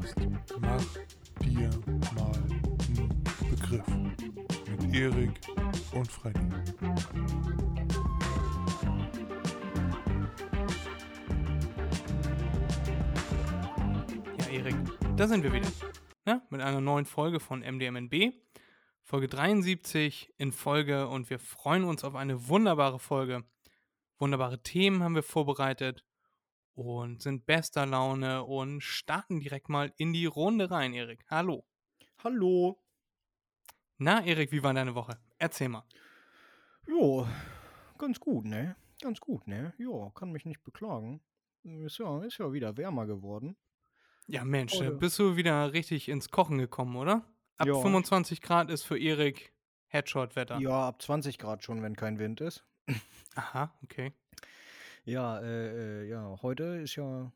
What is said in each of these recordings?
Podcast Mach dir mal einen Begriff mit Erik und Freddy. Ja, Erik, da sind wir wieder. Ja, mit einer neuen Folge von MDMNB. Folge 73 in Folge und wir freuen uns auf eine wunderbare Folge. Wunderbare Themen haben wir vorbereitet und sind bester Laune und starten direkt mal in die Runde rein, Erik. Hallo. Hallo. Na, Erik, wie war deine Woche? Erzähl mal. Jo, ganz gut, ne? Ganz gut, ne? Jo, kann mich nicht beklagen. Ist ja, ist ja wieder wärmer geworden. Ja, Mensch, Oh, da ja. bist du wieder richtig ins Kochen gekommen, oder? Ab Ja. 25 Grad ist für Erik Headshot-Wetter. Ja, ab 20 Grad schon, wenn kein Wind ist. Aha, okay. Ja, äh, äh, ja, heute ist ja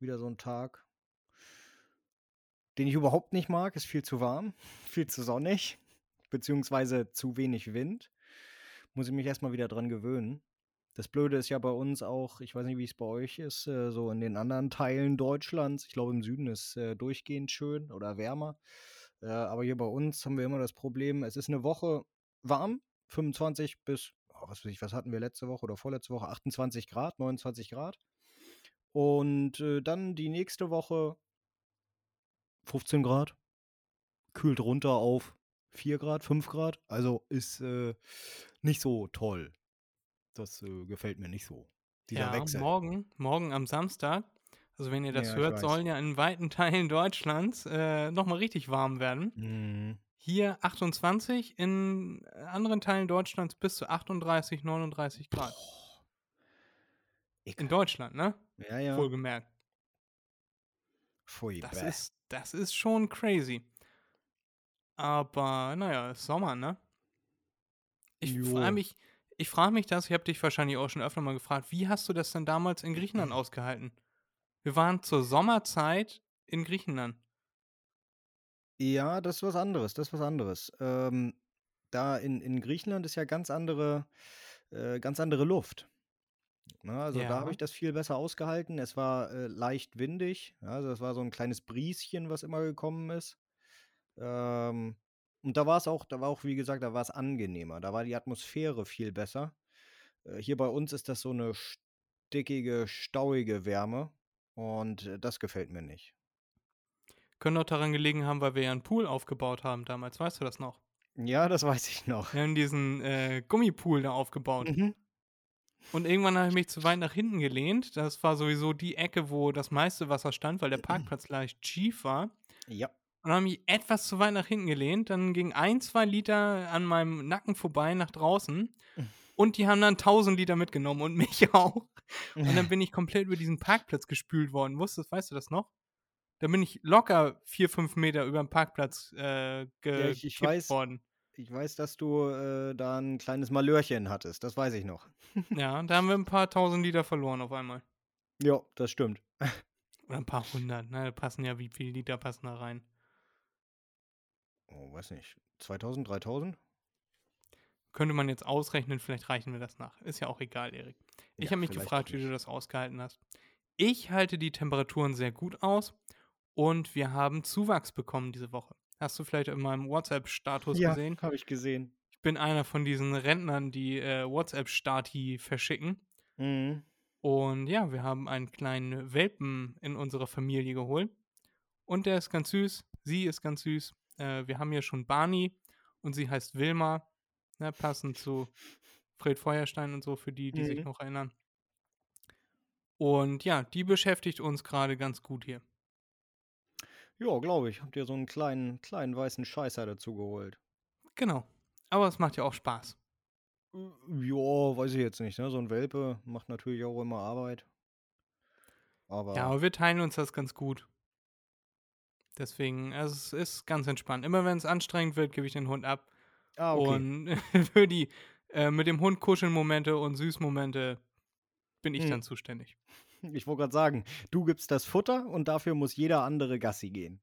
wieder so ein Tag, den ich überhaupt nicht mag. Ist viel zu warm, viel zu sonnig, beziehungsweise zu wenig Wind. Muss ich mich erstmal wieder dran gewöhnen. Das Blöde ist ja bei uns auch, ich weiß nicht, wie es bei euch ist, äh, so in den anderen Teilen Deutschlands. Ich glaube, im Süden ist äh, durchgehend schön oder wärmer. Äh, aber hier bei uns haben wir immer das Problem, es ist eine Woche warm, 25 bis, was ich, was hatten wir letzte Woche oder vorletzte Woche? 28 Grad, 29 Grad. Und äh, dann die nächste Woche 15 Grad, kühlt runter auf 4 Grad, 5 Grad. Also ist äh, nicht so toll. Das äh, gefällt mir nicht so. Dieser ja, Wechsel. morgen, morgen am Samstag, also wenn ihr das Ja, hört, sollen ja in weiten Teilen Deutschlands äh, nochmal richtig warm werden. Mhm. Hier 28, in anderen Teilen Deutschlands bis zu 38, 39 Grad. In. Deutschland, ne? Ja, ja. Wohlgemerkt. Pfui, Das bäh. ist, das ist schon crazy. Aber, naja, ist Sommer, ne? Ich frage mich, ich frage mich das, ich habe dich wahrscheinlich auch schon öfter mal gefragt, wie hast du das denn damals in Griechenland ausgehalten? Wir waren zur Sommerzeit in Griechenland. Ja, das ist was anderes, das ist was anderes. Ähm, da in, in Griechenland ist ja ganz andere, äh, ganz andere Luft. Na, also da Ja. habe ich das viel besser ausgehalten. Es war äh, leicht windig, ja, also es war so ein kleines Brieschen, was immer gekommen ist. Ähm, und da war es auch, da war auch, wie gesagt, da war es angenehmer. Da war die Atmosphäre viel besser. Äh, hier bei uns ist das so eine stickige, stauige Wärme und äh, das gefällt mir nicht. Können auch daran gelegen haben, weil wir ja einen Pool aufgebaut haben damals, weißt du das noch? Ja, das weiß ich noch. Wir haben diesen äh, Gummipool da aufgebaut. Mhm. Und irgendwann habe ich mich zu weit nach hinten gelehnt. Das war sowieso die Ecke, wo das meiste Wasser stand, weil der Parkplatz leicht schief war. Ja. Und dann habe ich mich etwas zu weit nach hinten gelehnt. Dann ging ein, zwei Liter an meinem Nacken vorbei nach draußen. Und die haben dann 1000 Liter mitgenommen und mich auch. Und dann bin ich komplett über diesen Parkplatz gespült worden. Wusstest, weißt du das noch? Da bin ich locker vier, fünf Meter über den Parkplatz äh, Ja, ich- weiß. worden. Ich weiß, dass du äh, da ein kleines Malörchen hattest. Das weiß ich noch. Ja, da haben wir ein paar tausend Liter verloren auf einmal. Ja, das stimmt. Oder ein paar hundert. Ne? Da passen ja, wie viele Liter passen da rein? Oh, weiß nicht. 2000, 3000? Könnte man jetzt ausrechnen, vielleicht reichen wir das nach. Ist ja auch egal, Erik. Ich Ja, habe mich gefragt, wie du das ausgehalten hast. Ich halte die Temperaturen sehr gut aus und wir haben Zuwachs bekommen diese Woche. Hast du vielleicht in meinem WhatsApp-Status Ja, gesehen? habe ich gesehen. Ich bin einer von diesen Rentnern, die äh, WhatsApp-Stati verschicken. Mhm. Und ja, wir haben einen kleinen Welpen in unserer Familie geholt. Und der ist ganz süß. Sie ist ganz süß. Äh, wir haben hier schon Barney und sie heißt Wilma. Ne, passend zu Fred Feuerstein und so, für die, die sich Mhm. noch erinnern. Und ja, die beschäftigt uns gerade ganz gut hier. Ja, glaube ich. Habt ihr so einen kleinen, kleinen weißen Scheißer dazu geholt? Genau. Aber es macht ja auch Spaß. Ja, weiß ich jetzt nicht. Ne? So ein Welpe macht natürlich auch immer Arbeit. Aber Ja, aber wir teilen uns das ganz gut. Deswegen, also es ist ganz entspannt. Immer wenn es anstrengend wird, gebe ich den Hund ab. ah, okay. Und für die äh, mit dem Hund kuscheln Momente und Süßmomente bin ich Hm. dann zuständig. Ich wollte gerade sagen, du gibst das Futter und dafür muss jeder andere Gassi gehen.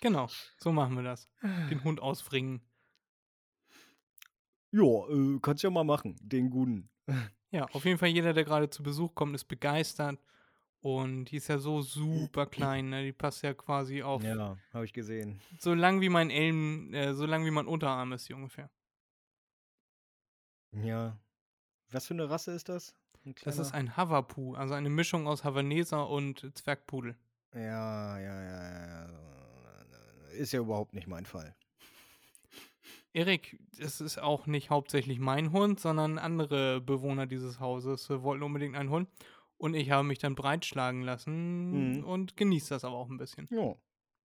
Genau, so machen wir das. Den Hund ausfringen. Ja, äh, kannst ja mal machen, den Guten. Ja, auf jeden Fall jeder, der gerade zu Besuch kommt, ist begeistert. Und die ist ja so super klein, ne? Die passt ja quasi auf Ja, habe ich gesehen. so lang wie mein Elm, äh, so lang wie mein Unterarm ist, die ungefähr. Ja. Was für eine Rasse ist das? Das ist ein Havapu, also eine Mischung aus Havaneser und Zwergpudel. Ja, ja, ja, ja, ja. Ist ja überhaupt nicht mein Fall. Erik, es ist auch nicht hauptsächlich mein Hund, sondern andere Bewohner dieses Hauses äh, wollten unbedingt einen Hund. Und ich habe mich dann breitschlagen lassen Mhm. und genieße das aber auch ein bisschen. Ja.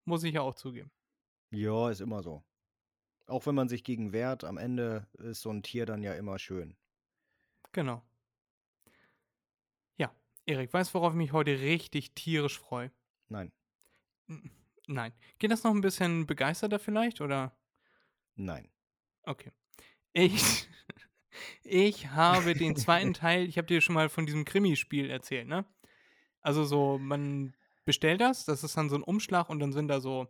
Muss ich ja auch zugeben. Ja, ist immer so. Auch wenn man sich gegen wehrt, am Ende ist so ein Tier dann ja immer schön. Genau. Erik, weißt du, worauf ich mich heute richtig tierisch freue? Nein, N- Nein. Geht das noch ein bisschen begeisterter vielleicht? Oder? nein. Okay. Ich, ich habe den zweiten Teil, ich habe dir schon mal von diesem Krimispiel erzählt, ne? Also so, man bestellt das, das ist dann so ein Umschlag und dann sind da so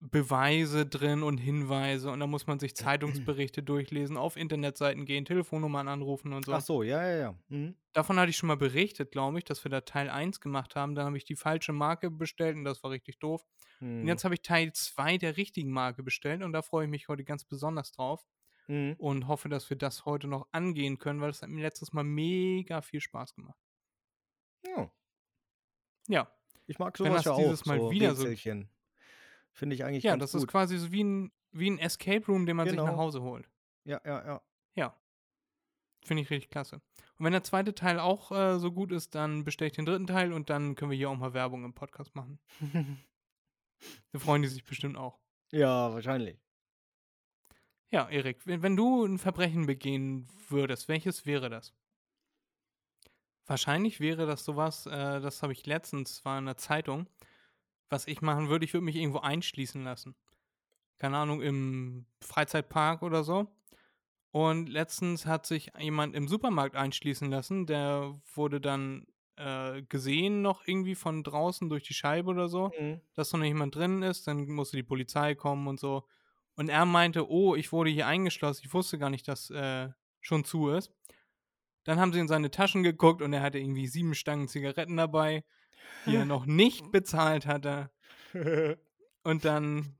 Beweise drin und Hinweise und dann muss man sich Zeitungsberichte durchlesen, auf Internetseiten gehen, Telefonnummern anrufen und so. Ach so, ja, ja, ja. Mhm. Davon hatte ich schon mal berichtet, glaube ich, dass wir da Teil 1 gemacht haben. Dann habe ich die falsche Marke bestellt und das war richtig doof. Und Mhm. jetzt habe ich Teil 2 der richtigen Marke bestellt und da freue ich mich heute ganz besonders drauf Mhm. und hoffe, dass wir das heute noch angehen können, weil es hat mir letztes Mal mega viel Spaß gemacht. Ja. Ja, Ich mag Wenn sowas das ja dieses auch, Mal so wieder so-. Finde ich eigentlich ja, ganz das gut. ist quasi so wie ein, wie ein Escape Room, den man sich nach Genau. Hause holt. Ja, ja, ja. Ja, finde ich richtig klasse. Und wenn der zweite Teil auch äh, so gut ist, dann bestelle ich den dritten Teil und dann können wir hier auch mal Werbung im Podcast machen. Da freuen die sich bestimmt auch. ja, wahrscheinlich. Ja, Erik, wenn, wenn du ein Verbrechen begehen würdest, welches wäre das? Wahrscheinlich wäre das sowas, äh, das habe ich letztens, war in der Zeitung, was ich machen würde, ich würde mich irgendwo einschließen lassen. Keine Ahnung, im Freizeitpark oder so. Und letztens hat sich jemand im Supermarkt einschließen lassen, der wurde dann äh, gesehen noch irgendwie von draußen durch die Scheibe oder so Mhm. dass noch jemand drin ist, dann musste die Polizei kommen und so. Und er meinte, oh, ich wurde hier eingeschlossen, ich wusste gar nicht, dass äh, schon zu ist. Dann haben sie in seine Taschen geguckt und er hatte irgendwie sieben Stangen Zigaretten dabei, die er noch nicht bezahlt hatte. Und dann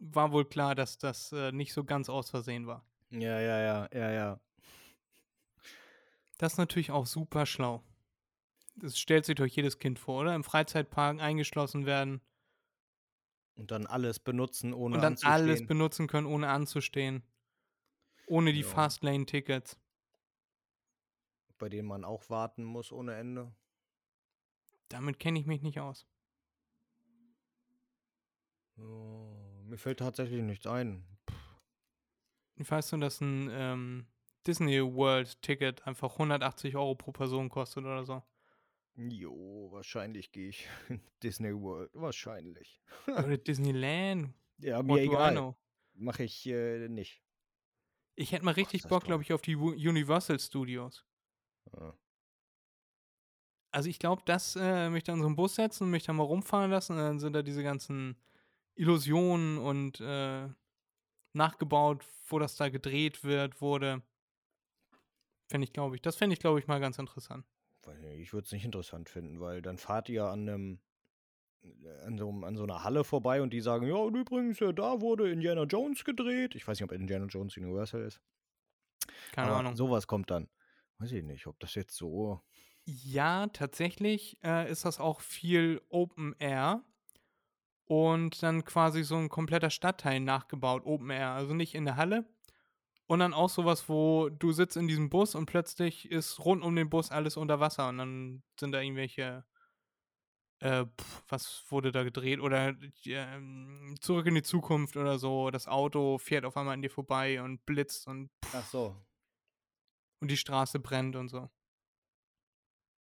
war wohl klar, dass das äh, nicht so ganz aus Versehen war. ja, ja, ja, ja, ja. Das ist natürlich auch super schlau. Das stellt sich doch jedes Kind vor, oder? Im Freizeitpark eingeschlossen werden Und dann alles benutzen, ohne und dann alles anzustehen. benutzen können, ohne anzustehen. Ohne die Ja. Fastlane-Tickets. bei denen man auch warten muss ohne Ende. Damit kenne ich mich nicht aus. Oh, mir fällt tatsächlich nichts ein. Ich weiß nur, dass ein ähm, Disney World-Ticket einfach 180 Euro pro Person kostet oder so. Jo, wahrscheinlich gehe ich in Disney World. Wahrscheinlich. Oder Disneyland. Ja, mir egal. Mache ich äh, nicht. Ich hätte mal richtig das Bock, glaube ich, auf die Universal Studios. Ja. Also ich glaube, dass äh, mich dann in so einen Bus setzen und mich da mal rumfahren lassen und dann sind da diese ganzen Illusionen und äh, nachgebaut, wo das da gedreht wird, wurde. Fände ich, glaube ich. Das fände ich, glaube ich, mal ganz interessant. Ich würde es nicht interessant finden, weil dann fahrt ihr an einem an so, an so einer Halle vorbei und die sagen, ja, und übrigens, äh, da wurde Indiana Jones gedreht. Ich weiß nicht, ob Indiana Jones Universal ist. Keine aber Ahnung. sowas kommt dann. Weiß ich nicht, ob das jetzt so. Ja, tatsächlich äh, ist das auch viel Open Air und dann quasi so ein kompletter Stadtteil nachgebaut, Open Air, also nicht in der Halle. Und dann auch sowas, wo du sitzt in diesem Bus und plötzlich ist rund um den Bus alles unter Wasser und dann sind da irgendwelche, äh, pf, was wurde da gedreht oder ähm, zurück in die Zukunft oder so. Das Auto fährt auf einmal an dir vorbei und blitzt und Ach so. und die Straße brennt und so.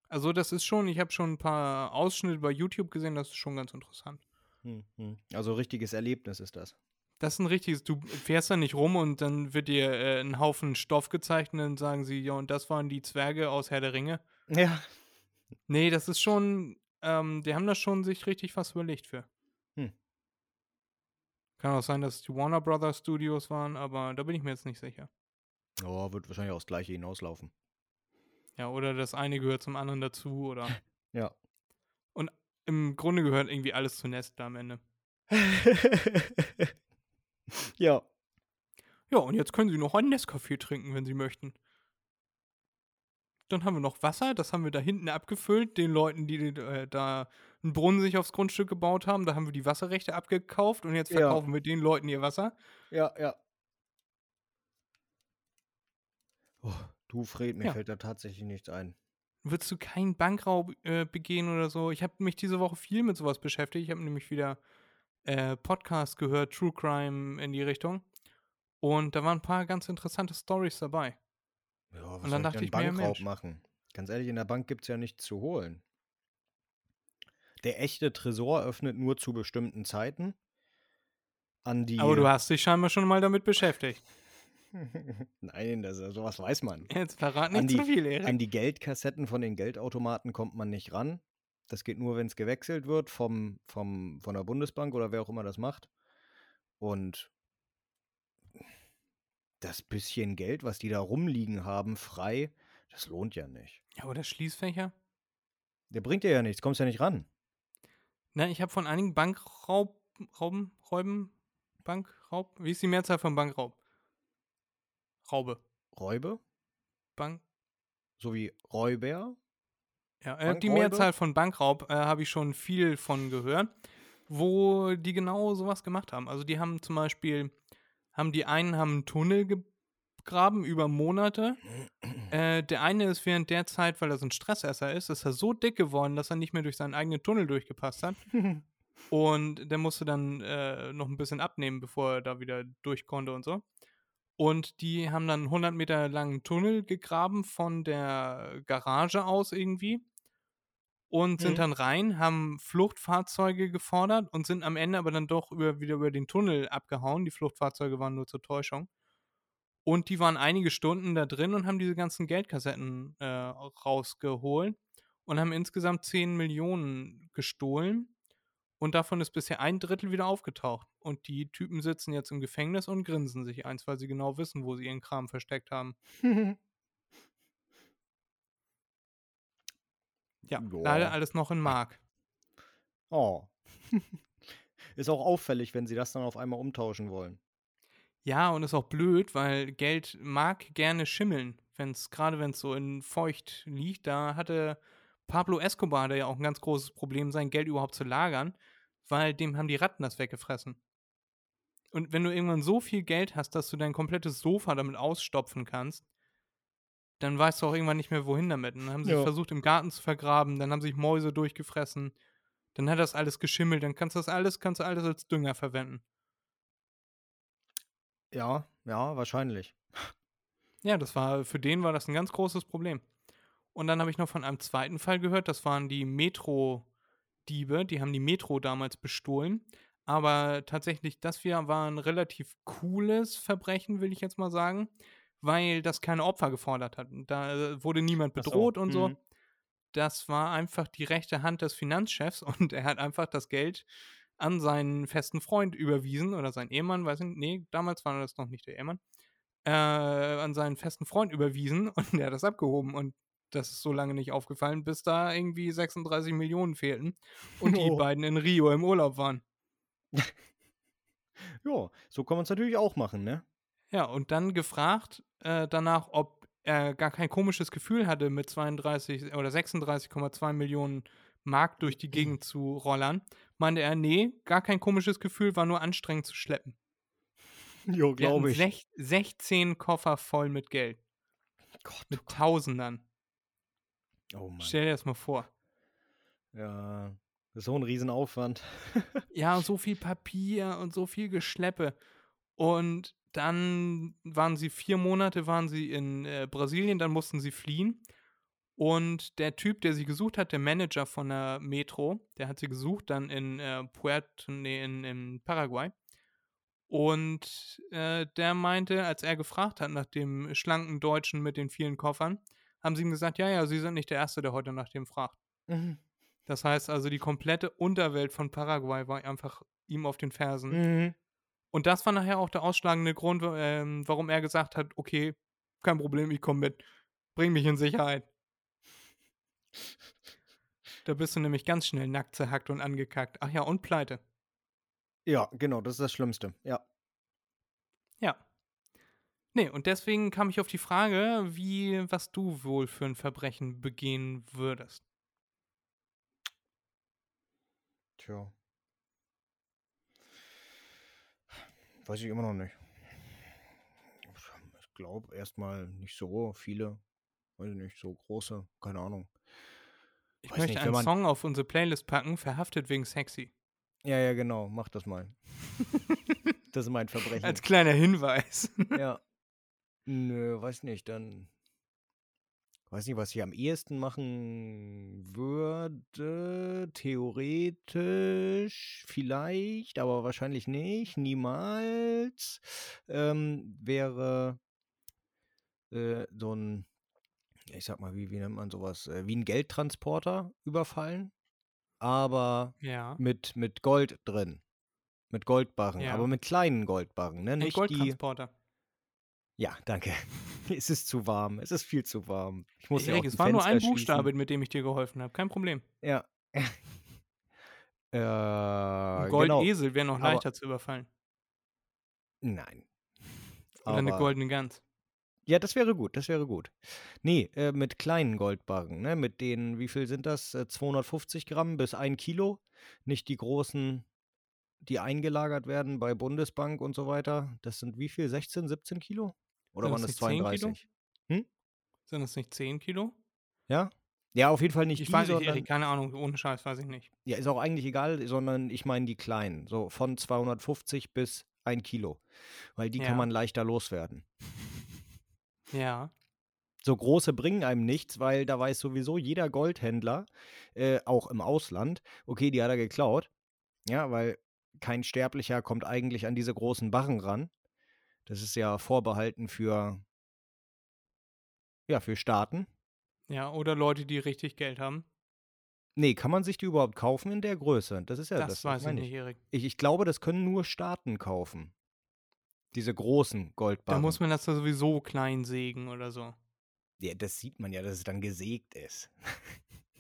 Also das ist schon, ich habe schon ein paar Ausschnitte bei YouTube gesehen, das ist schon ganz interessant. Hm, hm. Also richtiges Erlebnis ist das. Das ist ein richtiges, du fährst da nicht rum und dann wird dir äh, ein Haufen Stoff gezeigt und dann sagen sie, ja, und das waren die Zwerge aus Herr der Ringe. Ja. Nee, das ist schon, ähm, die haben da schon sich richtig was überlegt für. Hm. Kann auch sein, dass es die Warner Brothers Studios waren, aber da bin ich mir jetzt nicht sicher. Oh, wird wahrscheinlich auch das gleiche hinauslaufen. Ja, oder das eine gehört zum anderen dazu oder Ja. Und im Grunde gehört irgendwie alles zu Nestle am Ende. ja. Ja, und jetzt können Sie noch einen Nescafé trinken, wenn Sie möchten. Dann haben wir noch Wasser, das haben wir da hinten abgefüllt, den Leuten, die äh, da einen Brunnen sich aufs Grundstück gebaut haben. Da haben wir die Wasserrechte abgekauft und jetzt Ja. verkaufen wir den Leuten ihr Wasser. Ja, ja. Oh, du, Fred, mir Ja. fällt da tatsächlich nichts ein. Würdest du keinen Bankraub äh, begehen oder so? Ich habe mich diese Woche viel mit sowas beschäftigt. Ich habe nämlich wieder äh, Podcast gehört, True Crime in die Richtung. Und da waren ein paar ganz interessante Stories dabei. Ja, was dann soll dachte ich mir, Bankraub Mensch. machen? Ganz ehrlich, in der Bank gibt es ja nichts zu holen. Der echte Tresor öffnet nur zu bestimmten Zeiten. An die. Aber du hast dich scheinbar schon mal damit beschäftigt. Nein, das, sowas weiß man. Jetzt verrat An nicht die- zu viel, Erik. An die Geldkassetten von den Geldautomaten kommt man nicht ran. Das geht nur, wenn es gewechselt wird vom, vom, von der Bundesbank oder wer auch immer das macht. Und das bisschen Geld, was die da rumliegen haben, frei, das lohnt ja nicht. ja, oder Schließfächer? Der bringt dir ja nichts, kommst ja nicht ran. Na, ich habe von einigen Bankraub, Rauben, Räuben, Bankraub, wie ist die Mehrzahl von Bankraub? Raube. Räube, Bank, so wie Räuber. ja, äh, die? Mehrzahl von Bankraub äh, habe ich schon viel von gehört, wo die genau sowas gemacht haben. Also die haben zum Beispiel, haben die einen haben einen Tunnel gegraben über Monate. Äh, der eine ist während der Zeit, weil er so ein Stressesser ist, ist er so dick geworden, dass er nicht mehr durch seinen eigenen Tunnel durchgepasst hat. Und der musste dann äh, noch ein bisschen abnehmen, bevor er da wieder durch konnte und so. Und die haben dann einen 100 Meter langen Tunnel gegraben von der Garage aus irgendwie. Und sind Mhm. dann rein, haben Fluchtfahrzeuge gefordert und sind am Ende aber dann doch über, wieder über den Tunnel abgehauen. Die Fluchtfahrzeuge waren nur zur Täuschung. Und die waren einige Stunden da drin und haben diese ganzen Geldkassetten äh, rausgeholt und haben insgesamt 10 Millionen gestohlen. Und davon ist bisher ein Drittel wieder aufgetaucht. Und die Typen sitzen jetzt im Gefängnis und grinsen sich eins, weil sie genau wissen, wo sie ihren Kram versteckt haben. Ja, Joa. leider alles noch in Mark. oh. Ist auch auffällig, wenn sie das dann auf einmal umtauschen wollen. Ja, und ist auch blöd, weil Geld mag gerne schimmeln. Wenn's, gerade wenn es so in feucht liegt, da hatte Pablo Escobar da ja auch ein ganz großes Problem, sein Geld überhaupt zu lagern, weil dem haben die Ratten das weggefressen. Und wenn du irgendwann so viel Geld hast, dass du dein komplettes Sofa damit ausstopfen kannst, dann weißt du auch irgendwann nicht mehr, wohin damit. Und dann haben sie Ja. versucht, im Garten zu vergraben, dann haben sich Mäuse durchgefressen, dann hat das alles geschimmelt, dann kannst du das alles, kannst du alles als Dünger verwenden. Ja, ja, wahrscheinlich. Ja, das war, für den war das ein ganz großes Problem. Und dann habe ich noch von einem zweiten Fall gehört, das waren die Metro-Diebe, die haben die Metro damals bestohlen. Aber tatsächlich, das hier war ein relativ cooles Verbrechen, will ich jetzt mal sagen, weil das keine Opfer gefordert hat. Da äh, wurde niemand Ach so, bedroht und so. mhm. Das war einfach die rechte Hand des Finanzchefs und er hat einfach das Geld an seinen festen Freund überwiesen oder seinen Ehemann, weiß ich nicht, nee, damals war das noch nicht der Ehemann, äh, an seinen festen Freund überwiesen und der hat das abgehoben und das ist so lange nicht aufgefallen, bis da irgendwie 36 Millionen fehlten und die Oh. beiden in Rio im Urlaub waren. Ja, so kann man es natürlich auch machen, ne? Ja, und dann gefragt äh, danach, ob er gar kein komisches Gefühl hatte, mit 32 oder 36,2 Millionen Mark durch die Gegend zu rollern, meinte er, nee, gar kein komisches Gefühl, war nur anstrengend zu schleppen. Jo, glaube ich. sech- 16 Koffer voll mit Geld, Gott, mit Tausendern. Oh Mann. Stell dir das mal vor. Ja, das ist so ein Riesenaufwand. Ja, so viel Papier und so viel Geschleppe. Und dann waren sie vier Monate waren sie in äh, Brasilien, dann mussten sie fliehen. Und der Typ, der sie gesucht hat, der Manager von der Metro, der hat sie gesucht dann in äh, Puerto, nee, in, in Paraguay. Und äh, der meinte, als er gefragt hat nach dem schlanken Deutschen mit den vielen Koffern, haben sie ihm gesagt, ja, ja, sie sind nicht der Erste, der heute nach dem fragt. Mhm. Das heißt also, die komplette Unterwelt von Paraguay war einfach ihm auf den Fersen. Mhm. Und das war nachher auch der ausschlagende Grund, ähm, warum er gesagt hat, okay, kein Problem, ich komme mit, bring mich in Sicherheit. Da bist du nämlich ganz schnell nackt zerhackt und angekackt. Ach ja, und pleite. Ja, genau, das ist das Schlimmste. Ja. Ja. Nee, und deswegen kam ich auf die Frage, wie, was du wohl für ein Verbrechen begehen würdest. Tja. Weiß ich immer noch nicht. Ich glaube erstmal nicht so viele, weiß ich nicht, so große, keine Ahnung. Ich Weiß möchte nicht, einen man- Song auf unsere Playlist packen, verhaftet wegen sexy. Ja, ja, genau, mach das mal. das ist mein Verbrechen. Als kleiner Hinweis. ja. Nö, weiß nicht, dann. Weiß nicht, was ich am ehesten machen würde. Theoretisch vielleicht, aber wahrscheinlich nicht. Niemals. Ähm, wäre äh, so ein, ich sag mal, wie, wie nennt man sowas? Äh, wie ein Geldtransporter überfallen. Aber ja. mit, mit Gold drin. Mit Goldbarren, Ja. aber mit kleinen Goldbarren, ne? Ein Nicht die. Ja, danke. es ist zu warm. Es ist viel zu warm. Ich muss ja Erik, auch es war nur ein Fenster Buchstabe, mit dem ich dir geholfen habe. Kein Problem. Ja. Äh, genau. Goldesel wäre noch Aber- leichter zu überfallen. Nein. Oder eine Aber- goldene Gans. Ja, das wäre gut, das wäre gut. Nee, äh, mit kleinen Goldbarren, ne? Mit denen, wie viel sind das? Äh, 250 Gramm bis ein Kilo. Nicht die großen, die eingelagert werden bei Bundesbank und so weiter. Das sind wie viel? 16, 17 Kilo? Oder Sind waren das das nicht 10 Kilo? 32? Sind das nicht 10 Kilo? Ja? Ja, auf jeden Fall nicht Ich die, weiß nicht, sondern Erik, keine Ahnung, ohne Scheiß weiß ich nicht. Ja, ist auch eigentlich egal, sondern ich meine die kleinen. So von 250 bis ein Kilo. Weil die Ja. kann man leichter loswerden. Ja. So große bringen einem nichts, weil da weiß sowieso jeder Goldhändler, äh, auch im Ausland, okay, die hat er geklaut. Ja, weil kein Sterblicher kommt eigentlich an diese großen Barren ran. Das ist ja vorbehalten für, ja, für Staaten. Ja, oder Leute, die richtig Geld haben. Nee, kann man sich die überhaupt kaufen in der Größe? Das ist ja das, das, weiß ich nicht, Erik. Ich, ich glaube, das können nur Staaten kaufen. Diese großen Da Goldbarren. muss man das da sowieso klein sägen oder so. ja, das sieht man ja, dass es dann gesägt ist.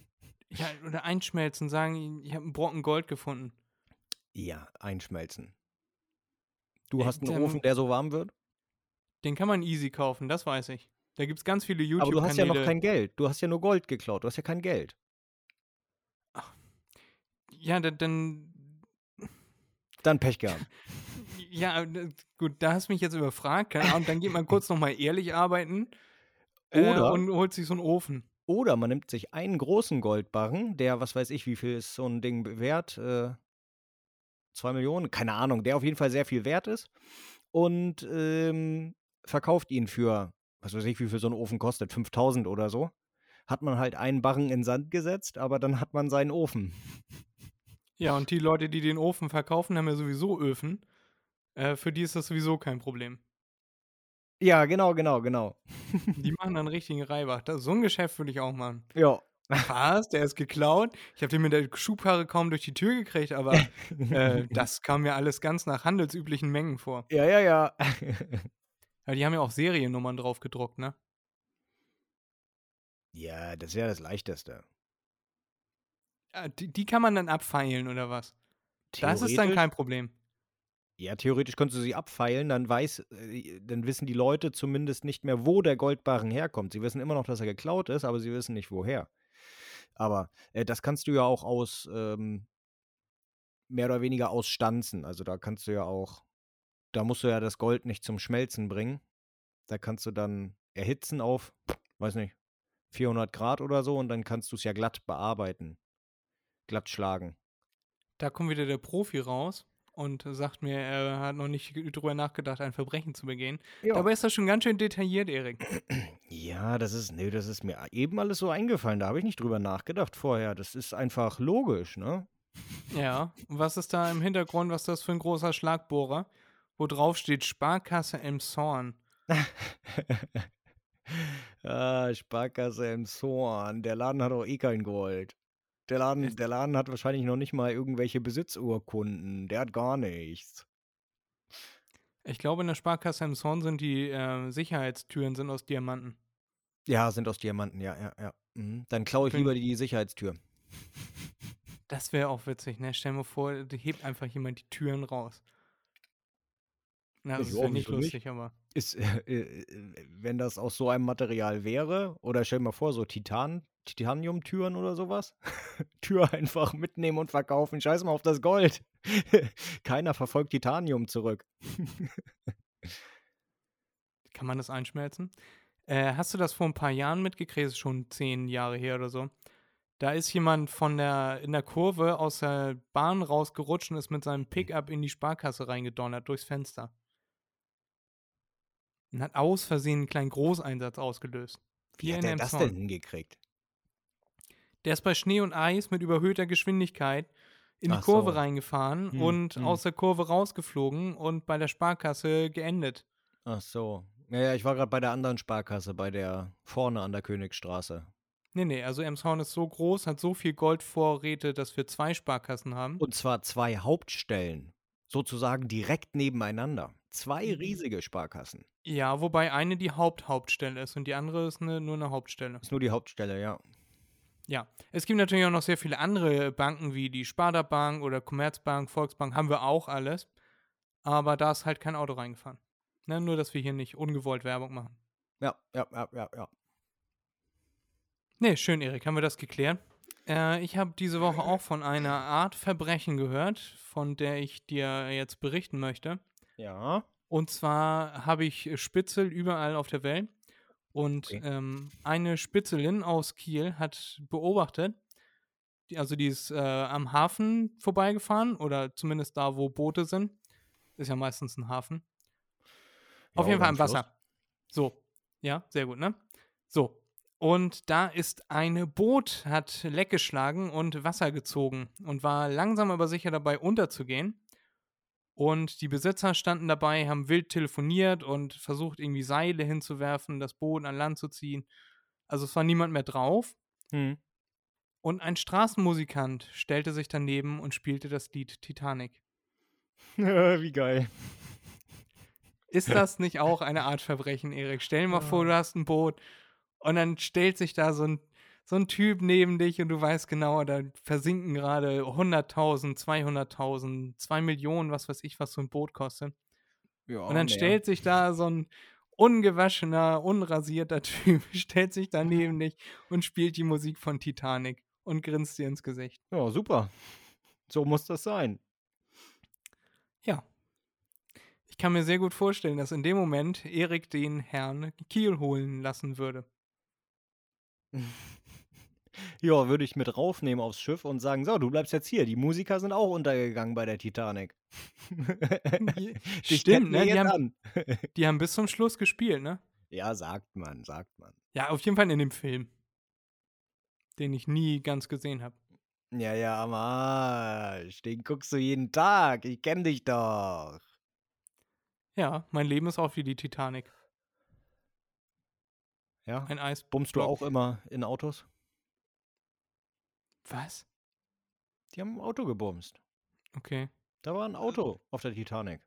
Ja, oder einschmelzen, sagen, ich habe einen Brocken Gold gefunden. Ja, einschmelzen. Du Äh, hast einen dann- Ofen, der so warm wird? Den kann man easy kaufen, das weiß ich. Da gibt es ganz viele Aber du hast ja noch YouTube-Kanäle. kein Geld. Du hast ja nur Gold geklaut. Du hast ja kein Geld. Ja, da- dann. Dann Pech gehabt. Ja, gut, da hast du mich jetzt überfragt. Keine Ahnung, dann geht man kurz nochmal ehrlich arbeiten. Äh, Oder- und holt sich so einen Ofen. Oder man nimmt sich einen großen Goldbarren, der, was weiß ich, wie viel ist so ein Ding wert? Äh, zwei Millionen? Keine Ahnung, der auf jeden Fall sehr viel wert ist. Und ähm, verkauft ihn für, was weiß ich, wie viel so ein Ofen kostet, 5000 oder so. Hat man halt einen Barren in Sand gesetzt, aber dann hat man seinen Ofen. Ja, und die Leute, die den Ofen verkaufen, haben ja sowieso Öfen. Äh, für die ist das sowieso kein Problem. Ja, genau, genau, genau. Die machen dann richtigen Reibach. Das, so ein Geschäft würde ich auch machen. Ja. Was? Der ist geklaut? Ich habe den mit der Schubkarre kaum durch die Tür gekriegt, aber äh, das kam mir alles ganz nach handelsüblichen Mengen vor. ja, ja, ja. Ja, die haben ja auch Seriennummern drauf gedruckt, ne? ja, das wäre das Leichteste. Ja, die, die kann man dann abfeilen oder was? Das ist dann kein Problem. Ja, theoretisch könntest du sie abfeilen, dann weiß, äh, dann wissen die Leute zumindest nicht mehr, wo der Goldbarren herkommt. Sie wissen immer noch, dass er geklaut ist, aber sie wissen nicht, woher. Aber äh, das kannst du ja auch aus ähm, mehr oder weniger ausstanzen. Also da kannst du ja auch, da musst du ja das Gold nicht zum Schmelzen bringen. Da kannst du dann erhitzen auf, weiß nicht, 400 Grad oder so und dann kannst du es ja glatt bearbeiten, glatt schlagen. Da kommt wieder der Profi raus und sagt mir, er hat noch nicht drüber nachgedacht, ein Verbrechen zu begehen. Dabei ist das schon ganz schön detailliert, Erik. Ja, das ist, nee, das ist mir eben alles so eingefallen. Da habe ich nicht drüber nachgedacht vorher. Das ist einfach logisch, ne? Ja. Und was ist da im Hintergrund? Was ist das für ein großer Schlagbohrer? Wo drauf steht Sparkasse Emshorn. ah, Sparkasse im Zorn. Der Laden hat auch eh kein Gold. Der Laden, der Laden hat wahrscheinlich noch nicht mal irgendwelche Besitzurkunden. Der hat gar nichts. Ich glaube, in der Sparkasse Emshorn sind die äh, Sicherheitstüren sind aus Diamanten. Ja, sind aus Diamanten, ja, ja, ja. Mhm. Dann klaue ich Bin- lieber die Sicherheitstür. Das wäre auch witzig, ne? Stell mal vor, da hebt einfach jemand die Türen raus. Na, das Ja, wäre nicht wieso nicht? lustig, aber. Ist, äh, äh, wenn das aus so einem Material wäre, oder stell dir mal vor, so Titan, Titanium-Türen oder sowas. Tür einfach mitnehmen und verkaufen. Scheiß mal auf das Gold. Keiner verfolgt Titanium zurück. Kann man das einschmelzen? Äh, hast du das vor ein paar Jahren mitgekriegt? Das ist schon zehn Jahre her oder so. Da ist jemand von der, in der Kurve aus der Bahn rausgerutscht und ist mit seinem Pickup in die Sparkasse reingedonnert durchs Fenster. Und hat aus Versehen einen kleinen Großeinsatz ausgelöst. Wie hat er das denn hingekriegt? Der ist bei Schnee und Eis mit überhöhter Geschwindigkeit in die Ach Kurve so. reingefahren Hm, und hm. aus der Kurve rausgeflogen und bei der Sparkasse geendet. Ach so. Ja, ja, ich war gerade bei der anderen Sparkasse, bei der vorne an der Königsstraße. Nee, nee, also Emshorn ist so groß, hat so viel Goldvorräte, dass wir zwei Sparkassen haben. Und zwar zwei Hauptstellen. Sozusagen direkt nebeneinander. Zwei Mhm. riesige Sparkassen. Ja, wobei eine die Haupthauptstelle ist und die andere ist eine, nur eine Hauptstelle. Ist nur die Hauptstelle, ja. Ja, es gibt natürlich auch noch sehr viele andere Banken wie die Sparda Bank oder Commerzbank, Volksbank, haben wir auch alles. Aber da ist halt kein Auto reingefahren. Ne, nur, dass wir hier nicht ungewollt Werbung machen. Ja, ja, ja, ja, ja. Nee, schön, Erik, haben wir das geklärt. Äh, ich habe diese Woche auch von einer Art Verbrechen gehört, von der ich dir jetzt berichten möchte. Ja. Und zwar habe ich Spitzel überall auf der Welt. Und Okay. ähm, eine Spitzelin aus Kiel hat beobachtet, die, also die ist äh, am Hafen vorbeigefahren oder zumindest da, wo Boote sind. Ist ja meistens ein Hafen. Auf jeden Fall am Fluss. Wasser. So, ja, sehr gut, ne? So. Und da ist ein Boot, hat Leck geschlagen und Wasser gezogen und war langsam aber sicher dabei unterzugehen. Und die Besitzer standen dabei, haben wild telefoniert und versucht, irgendwie Seile hinzuwerfen, das Boot an Land zu ziehen. Also es war niemand mehr drauf. Hm. Und ein Straßenmusikant stellte sich daneben und spielte das Lied Titanic. Wie geil. Ist das nicht auch eine Art Verbrechen, Erik? Stell dir mal vor, du hast ein Boot und dann stellt sich da so ein, so ein Typ neben dich und du weißt genau, da versinken gerade 100.000, 200.000, 2 Millionen, was weiß ich, was so ein Boot kostet. Ja, Und dann mehr. stellt sich da so ein ungewaschener, unrasierter Typ, stellt sich da neben dich und spielt die Musik von Titanic und grinst dir ins Gesicht. Ja, super. So muss das sein. Ja. Ich kann mir sehr gut vorstellen, dass in dem Moment Erik den Herrn Kiel holen lassen würde. Ja, würde ich mit raufnehmen aufs Schiff und sagen, so, du bleibst jetzt hier. Die Musiker sind auch untergegangen bei der Titanic. Stimmt, ne? Die haben, die haben bis zum Schluss gespielt, ne? Ja, sagt man, sagt man. Ja, auf jeden Fall in dem Film. Den ich nie ganz gesehen habe. Ja, ja, am Arsch. Den guckst du jeden Tag. Ich kenn dich doch. Ja, mein Leben ist auch wie die Titanic. Ja. Ein Eis. Bummst du auch immer in Autos? Was? Die haben ein Auto gebumst. Okay. Da war ein Auto auf der Titanic.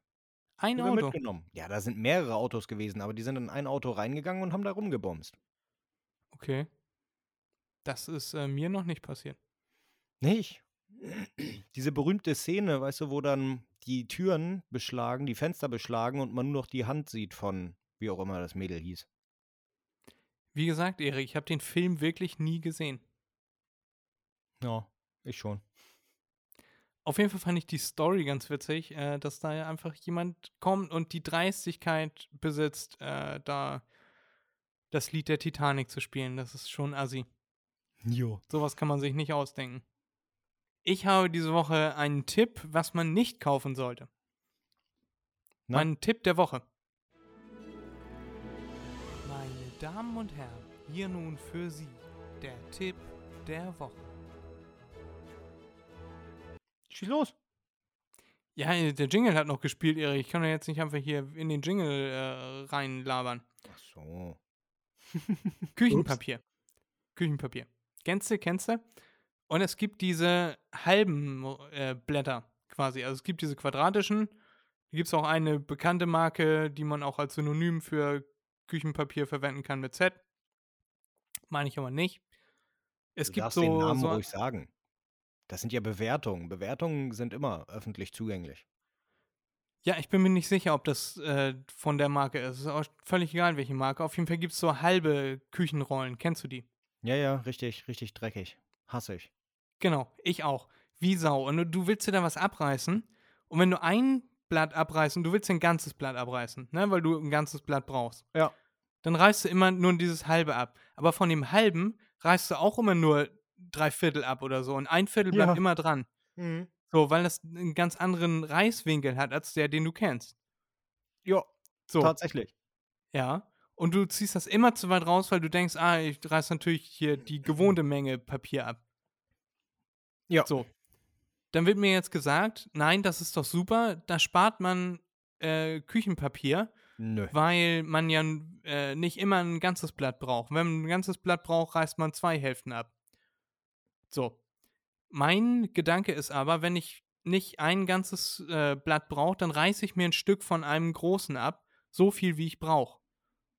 Ein Auto. mitgenommen. Ja, da sind mehrere Autos gewesen, aber die sind in ein Auto reingegangen und haben da rumgebumst. Okay. Das ist äh, mir noch nicht passiert. Nicht? Diese berühmte Szene, weißt du, wo dann die Türen beschlagen, die Fenster beschlagen und man nur noch die Hand sieht von, wie auch immer das Mädel hieß. Wie gesagt, Erik, ich habe den Film wirklich nie gesehen. Ja, ich schon. Auf jeden Fall fand ich die Story ganz witzig, äh, dass da ja einfach jemand kommt und die Dreistigkeit besitzt, äh, da das Lied der Titanic zu spielen. Das ist schon assi. Jo. Sowas kann man sich nicht ausdenken. Ich habe diese Woche einen Tipp, was man nicht kaufen sollte. Na? Mein Tipp der Woche. Meine Damen und Herren, hier nun für Sie der Tipp der Woche. Schieß los. Ja, der Jingle hat noch gespielt, Erik. Ich kann ja jetzt nicht einfach hier in den Jingle äh, reinlabern. Ach so. Küchenpapier. Küchenpapier. Kennst du, kennst du? Und es gibt diese halben äh, Blätter quasi. Also es gibt diese quadratischen. Hier gibt es auch eine bekannte Marke, die man auch als Synonym für Küchenpapier verwenden kann mit Z. Meine ich aber nicht. Es Du gibt darfst den so, Namen so ruhig sagen. Das sind ja Bewertungen. Bewertungen sind immer öffentlich zugänglich. Ja, ich bin mir nicht sicher, ob das äh, von der Marke ist. Ist auch völlig egal, welche Marke. Auf jeden Fall gibt es so halbe Küchenrollen. Kennst du die? Ja, ja, richtig, richtig dreckig. Hasse ich. Genau, ich auch. Wie Sau. Und du, willst dir da was abreißen. Und wenn du ein Blatt abreißen, du willst ein ganzes Blatt abreißen, ne? weil du ein ganzes Blatt brauchst. Ja. Dann reißt du immer nur dieses halbe ab. Aber von dem halben reißt du auch immer nur drei Viertel ab oder so. Und ein Viertel bleibt Ja. immer dran. Mhm. So, weil das einen ganz anderen Reißwinkel hat als der, den du kennst. Ja, So. tatsächlich. Ja. Und du ziehst das immer zu weit raus, weil du denkst, ah, ich reiß natürlich hier die gewohnte Menge Papier ab. Ja. So. Dann wird mir jetzt gesagt, nein, das ist doch super, da spart man äh, Küchenpapier, Nö. weil man ja äh, nicht immer ein ganzes Blatt braucht. Wenn man ein ganzes Blatt braucht, reißt man zwei Hälften ab. So. Mein Gedanke ist aber, wenn ich nicht ein ganzes äh, Blatt brauche, dann reiße ich mir ein Stück von einem großen ab, so viel wie ich brauche.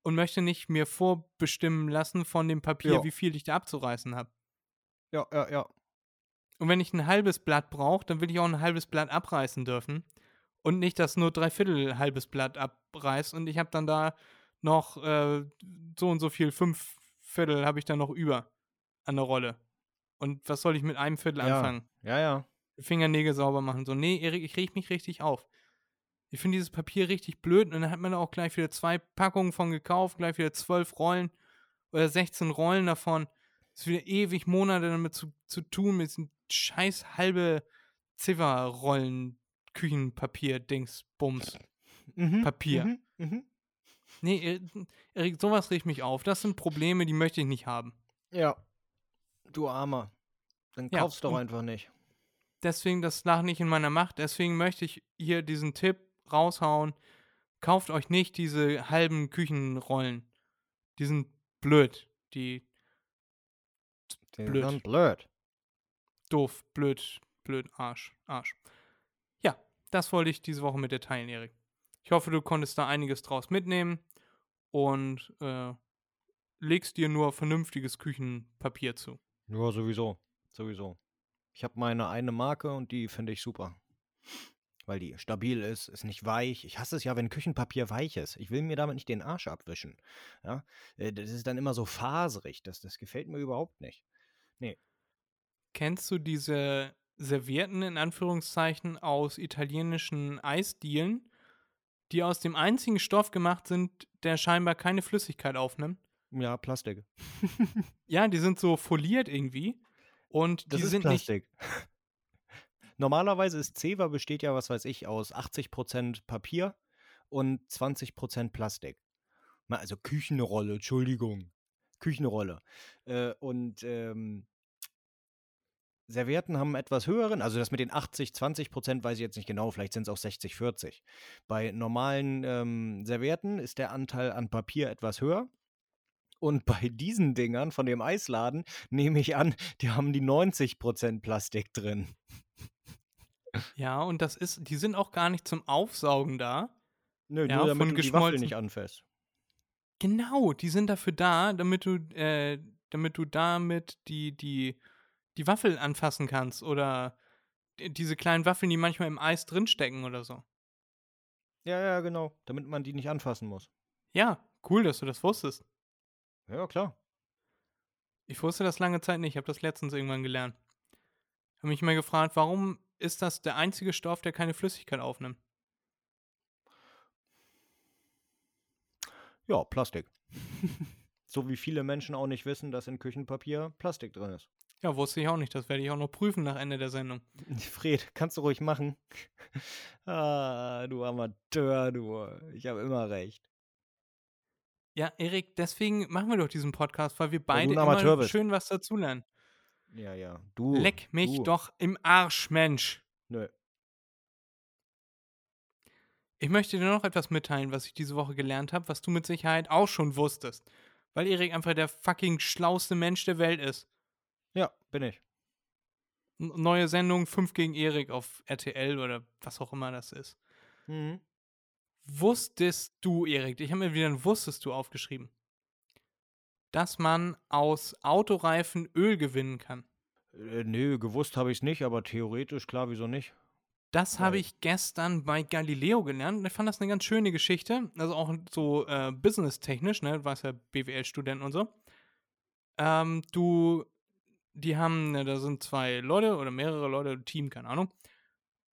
Und möchte nicht mir vorbestimmen lassen von dem Papier, Ja. wie viel ich da abzureißen habe. Ja, ja, ja. Und wenn ich ein halbes Blatt brauche, dann will ich auch ein halbes Blatt abreißen dürfen. Und nicht, dass nur drei Viertel halbes Blatt abreißt und ich habe dann da noch äh, so und so viel, fünf Viertel habe ich dann noch über an der Rolle. Und was soll ich mit einem Viertel Ja. anfangen? Ja, ja. Fingernägel sauber machen. So, nee, Erik, ich reg mich richtig auf. Ich finde dieses Papier richtig blöd und dann hat man da auch gleich wieder zwei Packungen von gekauft, gleich wieder zwölf Rollen oder 16 Rollen davon. Ist wieder ewig Monate damit zu, zu tun mit diesem scheiß halbe Zifferrollen Küchenpapier Dings Bums. Mhm. Papier. Mhm. Mhm. Nee, Erik, Erik, sowas regt mich auf. Das sind Probleme, die möchte ich nicht haben. Ja. Du Armer. Dann Ja, kauf's doch einfach nicht. Deswegen, das lag nicht in meiner Macht. Deswegen möchte ich hier diesen Tipp raushauen. Kauft euch nicht diese halben Küchenrollen. Die sind blöd. Die Die Blöd. sind blöd. doof, blöd, blöd, Arsch, Arsch. Ja, das wollte ich diese Woche mit dir teilen, Erik. Ich hoffe, du konntest da einiges draus mitnehmen und äh, legst dir nur vernünftiges Küchenpapier zu. Ja, sowieso. Sowieso. Ich habe meine eine Marke und die finde ich super. Weil die stabil ist, ist nicht weich. Ich hasse es ja, wenn Küchenpapier weich ist. Ich will mir damit nicht den Arsch abwischen. Ja? Äh, Das ist dann immer so faserig. Das, das gefällt mir überhaupt nicht. Kennst du diese Servietten in Anführungszeichen aus italienischen Eisdielen, die aus dem einzigen Stoff gemacht sind, der scheinbar keine Flüssigkeit aufnimmt? Ja, Plastik. Ja, die sind so foliert irgendwie und Das die ist sind nicht Plastik. Normalerweise ist Zewa besteht ja, was weiß ich, aus 80% Papier und 20% Plastik. Also Küchenrolle, Entschuldigung. Küchenrolle. Äh, und ähm, Servietten haben einen etwas höheren, also das mit den 80, 20 Prozent weiß ich jetzt nicht genau, vielleicht sind es auch 60, 40. Bei normalen ähm, Servietten ist der Anteil an Papier etwas höher. Und bei diesen Dingern von dem Eisladen nehme ich an, die haben die 90 Prozent Plastik drin. Ja, und das ist, die sind auch gar nicht zum Aufsaugen da. Nö, Ja, nur damit von du die Waffel geschmolzen- nicht anfasst. Genau, die sind dafür da, damit du, äh, damit du damit die, die, die Waffel anfassen kannst oder die- diese kleinen Waffeln, die manchmal im Eis drinstecken oder so. Ja, ja, genau. Damit man die nicht anfassen muss. Ja, cool, dass du das wusstest. Ja, klar. Ich wusste das lange Zeit nicht, ich habe das letztens irgendwann gelernt. Habe mich mal gefragt, warum ist das der einzige Stoff, der keine Flüssigkeit aufnimmt? Ja, Plastik. so wie viele Menschen auch nicht wissen, dass in Küchenpapier Plastik drin ist. Ja, wusste ich auch nicht, das werde ich auch noch prüfen nach Ende der Sendung. Fred, kannst du ruhig machen. ah, du Amateur, du. Ich habe immer recht. Ja, Erik, deswegen machen wir doch diesen Podcast, weil wir beide immer schön was dazulernen. Ja, ja. Du. Leck mich du. doch im Arsch, Mensch. Nö. Ich möchte dir noch etwas mitteilen, was ich diese Woche gelernt habe, was du mit Sicherheit auch schon wusstest. Weil Erik einfach der fucking schlauste Mensch der Welt ist. Ja, bin ich. Neue Sendung 5 gegen Erik auf RTL oder was auch immer das ist. Mhm. Wusstest du, Erik, ich habe mir wieder ein Wusstest du aufgeschrieben, dass man aus Autoreifen Öl gewinnen kann. Äh, nö, gewusst habe ich es nicht, aber theoretisch, klar, wieso nicht? Das habe ich gestern bei Galileo gelernt. Ich fand das eine ganz schöne Geschichte. Also auch so äh, business-technisch, ne? Du warst ja BWL-Student und so. Ähm, du, die haben, ne, da sind zwei Leute oder mehrere Leute, Team, keine Ahnung.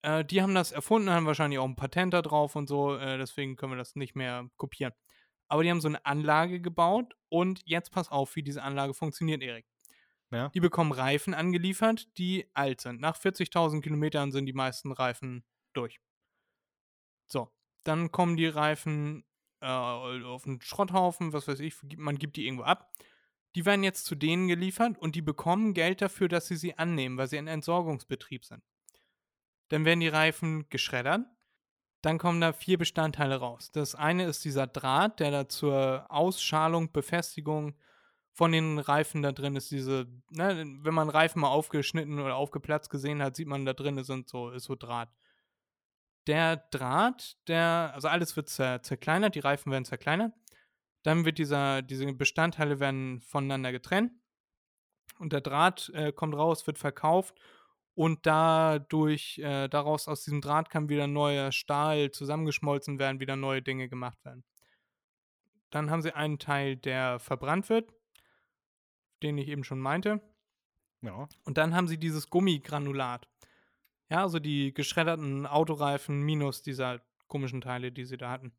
Äh, die haben das erfunden, haben wahrscheinlich auch ein Patent da drauf und so. Äh, deswegen können wir das nicht mehr kopieren. Aber die haben so eine Anlage gebaut und jetzt pass auf, wie diese Anlage funktioniert, Erik. Ja. Die bekommen Reifen angeliefert, die alt sind. Nach 40.000 Kilometern sind die meisten Reifen durch. So, dann kommen die Reifen äh, auf einen Schrotthaufen, was weiß ich, man gibt die irgendwo ab. Die werden jetzt zu denen geliefert und die bekommen Geld dafür, dass sie sie annehmen, weil sie ein Entsorgungsbetrieb sind. Dann werden die Reifen geschreddert. Dann kommen da vier Bestandteile raus. Das eine ist dieser Draht, der da zur Ausschalung, Befestigung von den Reifen da drin ist. Diese, ne, wenn man Reifen mal aufgeschnitten oder aufgeplatzt gesehen hat, sieht man da drin sind so, ist so Draht. Der Draht, der, also alles wird zer, zerkleinert, die Reifen werden zerkleinert. Dann wird dieser, diese Bestandteile werden voneinander getrennt. Und der Draht äh, kommt raus, wird verkauft und dadurch, äh, daraus aus diesem Draht kann wieder neuer Stahl zusammengeschmolzen werden, wieder neue Dinge gemacht werden. Dann haben sie einen Teil, der verbrannt wird, den ich eben schon meinte. Ja. Und dann haben sie dieses Gummigranulat. Ja, also die geschredderten Autoreifen minus dieser komischen Teile, die sie da hatten.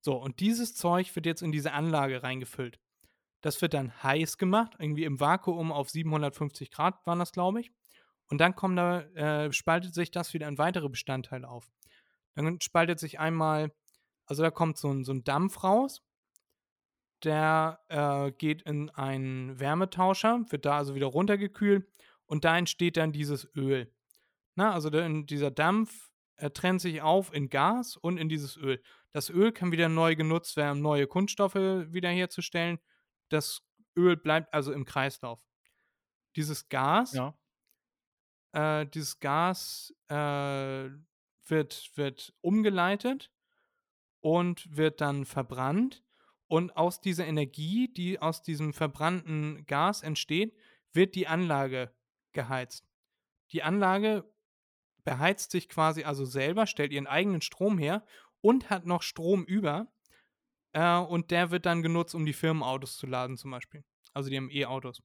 So, und dieses Zeug wird jetzt in diese Anlage reingefüllt. Das wird dann heiß gemacht, irgendwie im Vakuum auf 750 Grad waren das, glaube ich. Und dann kommen da, äh, spaltet sich das wieder in weitere Bestandteile auf. Dann spaltet sich einmal, also da kommt so ein, so ein Dampf raus, der äh, geht in einen Wärmetauscher, wird da also wieder runtergekühlt und da entsteht dann dieses Öl. Na, also der, dieser Dampf er trennt sich auf in Gas und in dieses Öl. Das Öl kann wieder neu genutzt werden, um neue Kunststoffe wiederherzustellen. Das Öl bleibt also im Kreislauf. Dieses Gas, Ja. äh, dieses Gas äh, wird, wird umgeleitet und wird dann verbrannt. Und aus dieser Energie, die aus diesem verbrannten Gas entsteht, wird die Anlage geheizt. Die Anlage beheizt sich quasi also selber, stellt ihren eigenen Strom her und hat noch Strom über. Äh, und der wird dann genutzt, um die Firmenautos zu laden, zum Beispiel. Also die haben E-Autos.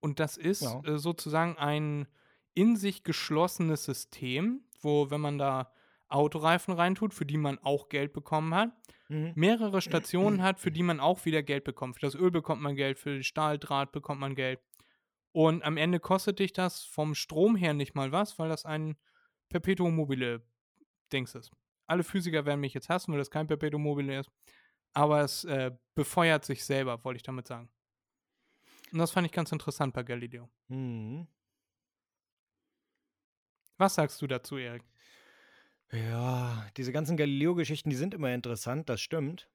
Und das ist Ja. äh, sozusagen ein in sich geschlossenes System, wo, wenn man da Autoreifen reintut, für die man auch Geld bekommen hat, Mhm. mehrere Stationen hat, für die man auch wieder Geld bekommt. Für das Öl bekommt man Geld, für den Stahldraht bekommt man Geld. Und am Ende kostet dich das vom Strom her nicht mal was, weil das ein Perpetuum mobile Dings ist. Alle Physiker werden mich jetzt hassen, weil das kein Perpetuum mobile ist. Aber es äh, befeuert sich selber, wollte ich damit sagen. Und das fand ich ganz interessant bei Galileo. Mhm. Was sagst du dazu, Erik? Ja, diese ganzen Galileo-Geschichten, die sind immer interessant, das stimmt.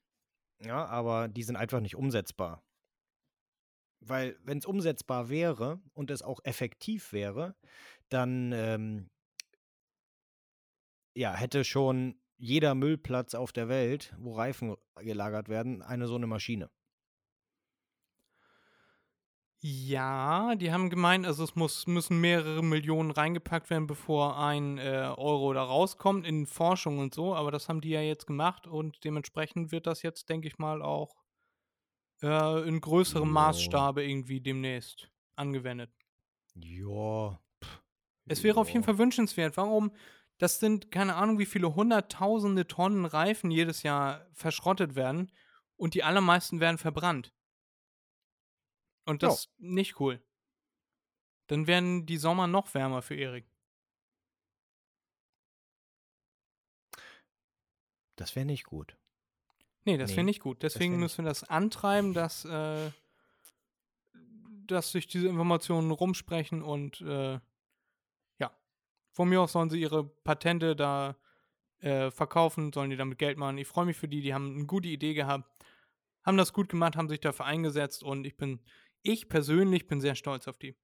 Ja, aber die sind einfach nicht umsetzbar. Weil, wenn es umsetzbar wäre und es auch effektiv wäre, dann ähm, ja, hätte schon jeder Müllplatz auf der Welt, wo Reifen gelagert werden, eine so eine Maschine. Ja, die haben gemeint, also es muss, müssen mehrere Millionen reingepackt werden, bevor ein äh, Euro da rauskommt in Forschung und so, aber das haben die ja jetzt gemacht und dementsprechend wird das jetzt, denke ich mal, auch äh, in größerem. Maßstabe irgendwie demnächst angewendet. Ja. Es wäre auf jeden Fall wünschenswert. Warum? Das sind keine Ahnung, wie viele hunderttausende Tonnen Reifen jedes Jahr verschrottet werden und die allermeisten werden verbrannt. Und das ist nicht cool. Dann werden die Sommer noch wärmer für Erik. Das wäre nicht gut. Nee, das wäre Nee, nicht gut. Deswegen müssen wir das antreiben, dass, äh, dass sich diese Informationen rumsprechen und äh, ja. Von mir aus sollen sie ihre Patente da äh, verkaufen, sollen die damit Geld machen. Ich freue mich für die, die haben eine gute Idee gehabt, haben das gut gemacht, haben sich dafür eingesetzt und ich bin, ich persönlich bin sehr stolz auf die.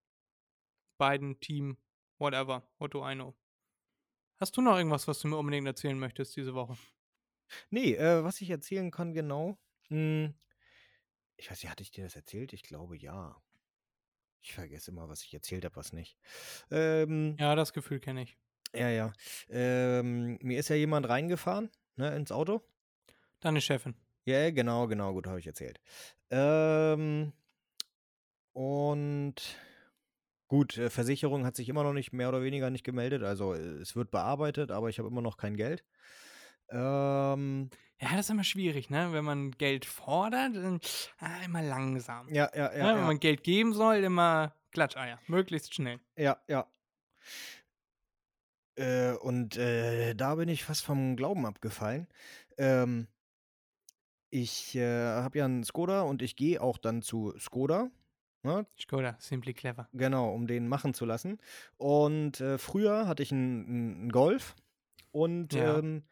Beiden, Team, whatever, what do I know. Hast du noch irgendwas, was du mir unbedingt erzählen möchtest diese Woche? Nee, äh, was ich erzählen kann genau. Hm, ich weiß nicht, hatte ich dir das erzählt? Ich glaube ja. Ich vergesse immer, was ich erzählt habe, was nicht. Ähm, Ja, das Gefühl kenne ich. ja, ja. Ähm, mir ist ja jemand reingefahren, ne, ins Auto. Deine Chefin. Ja, genau, genau, gut, habe ich erzählt. Ähm, und gut, äh, Versicherung hat sich immer noch nicht mehr oder weniger nicht gemeldet. Also äh, es wird bearbeitet, aber ich habe immer noch kein Geld. Ähm, Ja, das ist immer schwierig, ne? Wenn man Geld fordert, dann ah, immer langsam. ja, ja, ne? ja, Wenn ja, man Geld geben soll, immer Klatscheier. Möglichst schnell. ja, ja. Äh, und äh, da bin ich fast vom Glauben abgefallen. Ähm, ich äh, habe ja einen Skoda und ich gehe auch dann zu Skoda. Ne? Skoda, simply clever. Genau, um den machen zu lassen. Und äh, früher hatte ich einen, Golf und Ja. ähm,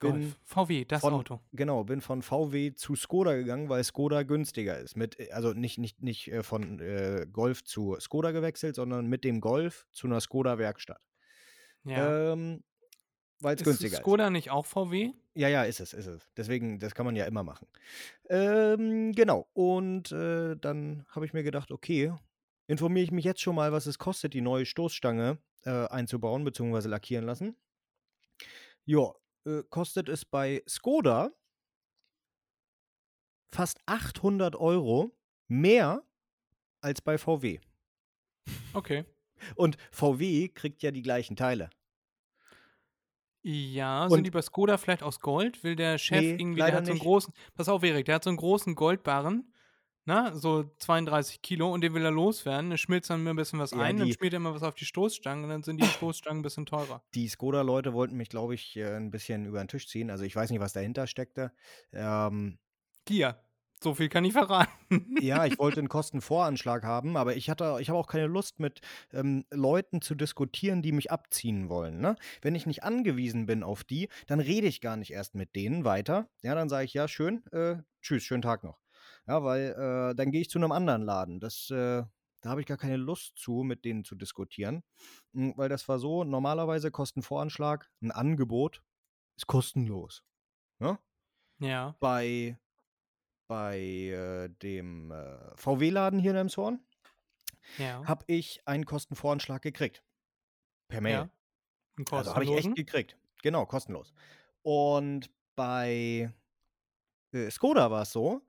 bin Golf. VW, das von, Auto. genau, bin von VW zu Skoda gegangen, weil Skoda günstiger ist. Mit, äh, also nicht, nicht, nicht äh, von äh, Golf zu Skoda gewechselt, sondern mit dem Golf zu einer Skoda-Werkstatt. Ja. Ähm, weil es günstiger ist. Skoda nicht auch VW? Ja, ja, ist es, ist es. Deswegen, das kann man ja immer machen. Ähm, genau. Und äh, dann habe ich mir gedacht, okay, informiere ich mich jetzt schon mal, was es kostet, die neue Stoßstange äh, einzubauen bzw. lackieren lassen. Ja, äh, kostet es bei Skoda fast 800 Euro mehr als bei VW. Okay. Und VW kriegt ja die gleichen Teile. Ja, sind Und- die bei Skoda vielleicht aus Gold? Will der Chef Nee, irgendwie, der hat so einen nicht. großen, pass auf, Erik, der hat so einen großen Goldbarren, na, so 32 Kilo und den will er loswerden. Er schmilzt dann mir ein bisschen was Ja, ein, dann die- schmiert er immer was auf die Stoßstangen und dann sind die Stoßstangen ein bisschen teurer. Die Skoda-Leute wollten mich, glaube ich, äh, ein bisschen über den Tisch ziehen. Also ich weiß nicht, was dahinter steckte. Ähm, Kia, so viel kann ich verraten. ja, ich wollte einen Kostenvoranschlag haben, aber ich hatte, ich habe auch keine Lust, mit ähm, Leuten zu diskutieren, die mich abziehen wollen. Ne? Wenn ich nicht angewiesen bin auf die, dann rede ich gar nicht erst mit denen weiter. Ja, dann sage ich, ja, schön, äh, tschüss, schönen Tag noch. Ja, weil äh, dann gehe ich zu einem anderen Laden. Das, äh, da habe ich gar keine Lust zu, mit denen zu diskutieren. Mm, Weil das war so, normalerweise Kostenvoranschlag, ein Angebot ist kostenlos. Ne? ja, bei, bei äh, dem äh, VW-Laden hier in Elmshorn ja. habe ich einen Kostenvoranschlag gekriegt. Per Mail. ja. Einen also habe ich echt gekriegt. Genau, kostenlos. Und bei äh, Skoda war es so,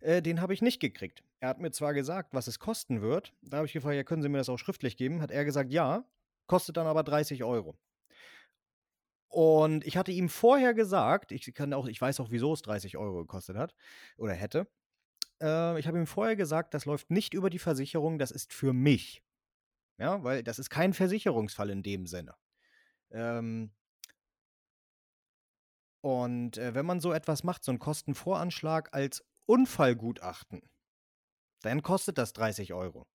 äh, den habe ich nicht gekriegt. Er hat mir zwar gesagt, was es kosten wird. Da habe ich gefragt, ja, können Sie mir das auch schriftlich geben? Hat er gesagt, ja, kostet dann aber 30 Euro. Und ich hatte ihm vorher gesagt, ich kann auch, ich weiß auch, wieso es 30 Euro gekostet hat oder hätte. Äh, ich habe ihm vorher gesagt, das läuft nicht über die Versicherung, das ist für mich. Ja, weil das ist kein Versicherungsfall in dem Sinne. Ähm, und äh, wenn man so etwas macht, so einen Kostenvoranschlag als Unfallgutachten, dann kostet das 30 Euro.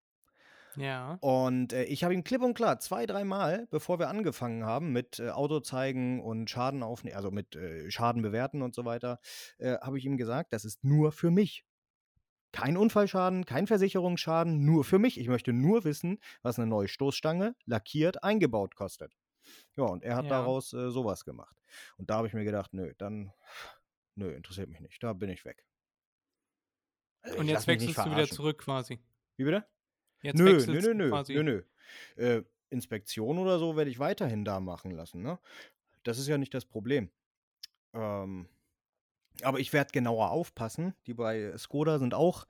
Ja, Und äh, ich habe ihm klipp und klar zwei, dreimal, bevor wir angefangen haben mit äh, Auto zeigen und Schaden aufnehmen, also mit äh, Schaden bewerten und so weiter, äh, habe ich ihm gesagt, das ist nur für mich. Kein Unfallschaden, kein Versicherungsschaden, nur für mich. Ich möchte nur wissen, was eine neue Stoßstange lackiert eingebaut kostet. Ja, und er hat Ja. daraus äh, sowas gemacht. Und da habe ich mir gedacht, nö, dann, nö, interessiert mich nicht. Da bin ich weg. Also und ich jetzt wechselst du wieder zurück quasi. Wie bitte? Jetzt Nö, nö, nö, nö, quasi. nö, nö. Äh, Inspektion oder so werde ich weiterhin da machen lassen, ne? Das ist ja nicht das Problem. Ähm, aber ich werde genauer aufpassen. Die bei Skoda sind auch,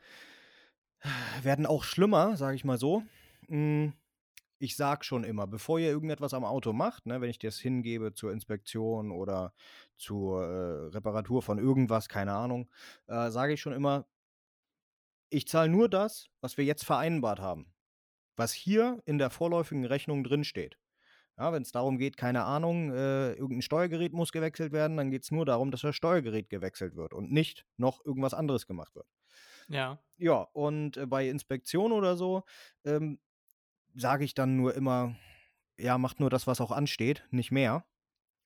werden auch schlimmer, sage ich mal so. Mm, Ich sag schon immer, bevor ihr irgendetwas am Auto macht, ne, wenn ich das hingebe zur Inspektion oder zur äh, Reparatur von irgendwas, keine Ahnung, äh, sage ich schon immer, ich zahle nur das, was wir jetzt vereinbart haben. Was hier in der vorläufigen Rechnung drinsteht. Ja, wenn es darum geht, keine Ahnung, äh, irgendein Steuergerät muss gewechselt werden, dann geht es nur darum, dass das Steuergerät gewechselt wird und nicht noch irgendwas anderes gemacht wird. Ja, Ja, und äh, bei Inspektion oder so ähm, sage ich dann nur immer, ja, macht nur das, was auch ansteht, nicht mehr.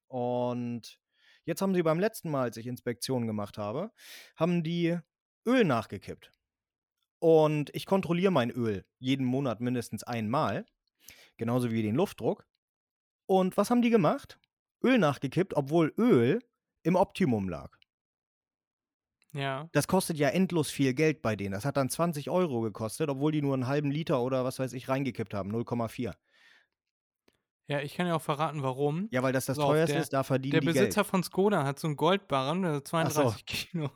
Und jetzt haben sie beim letzten Mal, als ich Inspektionen gemacht habe, haben die Öl nachgekippt. Und ich kontrolliere mein Öl jeden Monat mindestens einmal, genauso wie den Luftdruck. Und was haben die gemacht? Öl nachgekippt, obwohl Öl im Optimum lag. Ja. Das kostet ja endlos viel Geld bei denen. Das hat dann 20 Euro gekostet, obwohl die nur einen halben Liter oder was weiß ich reingekippt haben, 0,4. Ja, ich kann ja auch verraten, warum. Ja, weil das das auf, teuerste der- ist, da verdienen Der die Besitzer Geld. von Skoda hat so einen Goldbarren, also 32 Kilo.